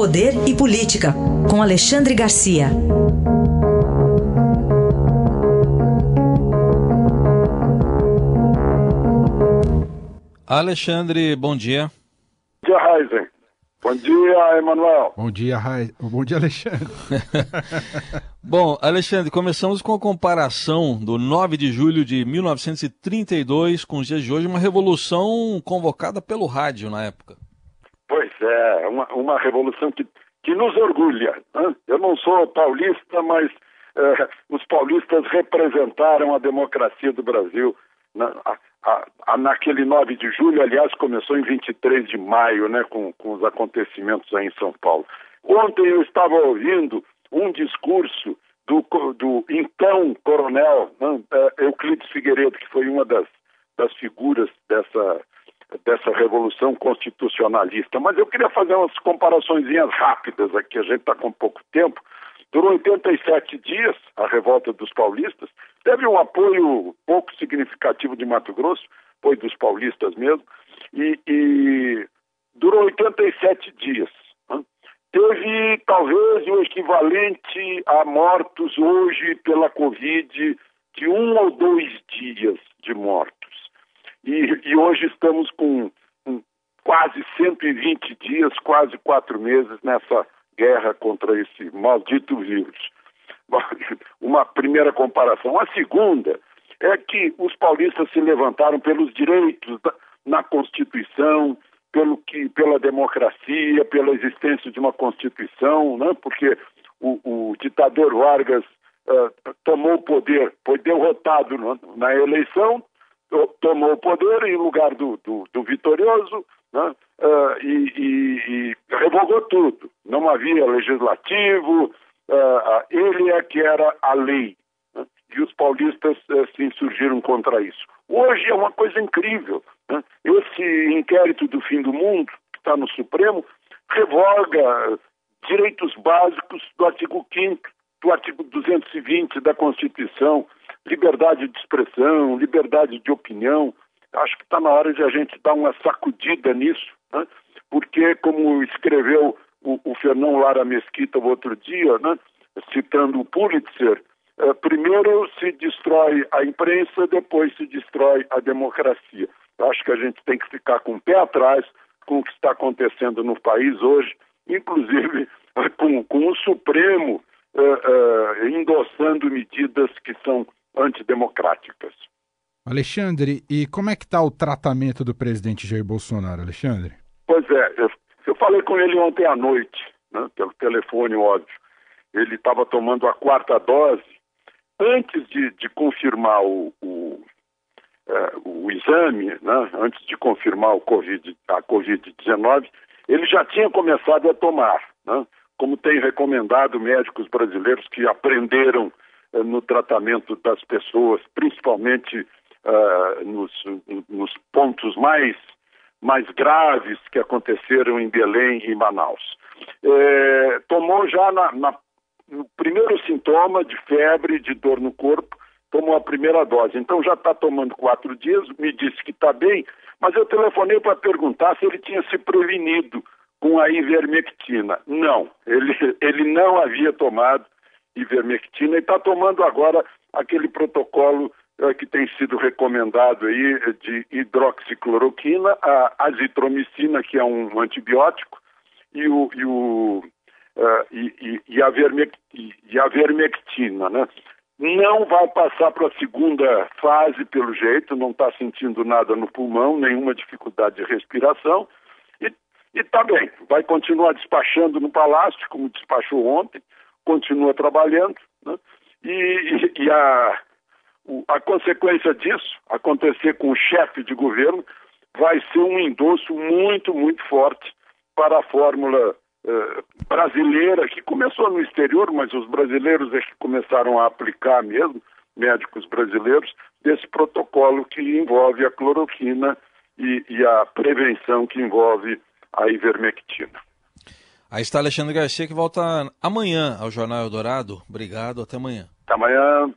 Poder e Política, com Alexandre Garcia. Alexandre, bom dia. Bom dia, Raizen. Bom dia, Emanuel. Bom dia, Raizen. Bom dia, Alexandre. bom, Alexandre, começamos com a comparação do 9 de julho de 1932 com os dias de hoje, uma revolução convocada pelo rádio na época. É, uma, uma revolução que, que nos orgulha. Né? Eu não sou paulista, mas eh, os paulistas representaram a democracia do Brasil. Na, a, a, a, naquele 9 de julho, aliás, começou em 23 de maio, né, com, com os acontecimentos aí em São Paulo. Ontem eu estava ouvindo um discurso do, do então coronel né, Euclides Figueiredo, que foi uma das, das figuras dessa, dessa revolução constitucionalista. Mas eu queria fazer umas comparações rápidas aqui, a gente está com pouco tempo. Durou 87 dias a revolta dos paulistas, teve um apoio pouco significativo de Mato Grosso, foi dos paulistas mesmo, e, e durou 87 dias. Né? Teve talvez o equivalente a mortos hoje pela Covid de um ou dois dias de mortos. E, e hoje estamos com, com quase 120 dias, quase quatro meses nessa guerra contra esse maldito vírus. Uma primeira comparação. A segunda é que os paulistas se levantaram pelos direitos da, na Constituição, pelo que, pela democracia, pela existência de uma Constituição, né? porque o, o ditador Vargas uh, tomou o poder, foi derrotado na eleição, tomou o poder em lugar do, do, do vitorioso né? uh, e, e, e, revogou tudo. Não havia legislativo, uh, ele é que era a lei. Né? E os paulistas uh, se insurgiram contra isso. Hoje é uma coisa incrível. Né? Esse inquérito do fim do mundo, que está no Supremo, revoga direitos básicos do artigo 5 do artigo 220 da Constituição, liberdade de expressão, liberdade de opinião. Acho que está na hora de a gente dar uma sacudida nisso, né? porque, como escreveu o, o Fernão Lara Mesquita o outro dia, né? citando o Pulitzer, eh, primeiro se destrói a imprensa, depois se destrói a democracia. Acho que a gente tem que ficar com o pé atrás com o que está acontecendo no país hoje, inclusive com, com o Supremo uh, uh, endossando medidas que são antidemocráticas. Alexandre, e como é que está o tratamento do presidente Jair Bolsonaro, Alexandre? Pois é, eu, eu falei com ele ontem à noite, né, pelo telefone, óbvio. Ele estava tomando a quarta dose. Antes de, de confirmar o, o, é, o exame, né, antes de confirmar o COVID, a Covid-19, ele já tinha começado a tomar, né, como tem recomendado médicos brasileiros que aprenderam no tratamento das pessoas, principalmente uh, nos, nos, pontos mais, mais graves que aconteceram em Belém e Manaus. É, tomou já na, na, no primeiro sintoma de febre, de dor no corpo, tomou a primeira dose. Então já está tomando quatro dias, me disse que está bem, mas eu telefonei para perguntar se ele tinha se prevenido com a ivermectina. Não, ele, ele não havia tomado ivermectina e está tomando agora aquele protocolo uh, que tem sido recomendado aí de hidroxicloroquina, a azitromicina, que é um antibiótico, e, o, e, o, uh, e, e, a e a vermectina, né? Não vai passar para a segunda fase, pelo jeito, não está sentindo nada no pulmão, nenhuma dificuldade de respiração, e está bem, vai continuar despachando no palácio, como despachou ontem, continua trabalhando, né? e, e, e a, a consequência disso, acontecer com o chefe de governo, vai ser um endosso muito, muito forte para a fórmula eh, brasileira, que começou no exterior, mas os brasileiros é que começaram a aplicar mesmo, médicos brasileiros, desse protocolo que envolve a cloroquina e, e a prevenção que envolve a ivermectina. Aí está Alexandre Garcia que volta amanhã ao Jornal Eldorado. Obrigado, até amanhã. Até amanhã.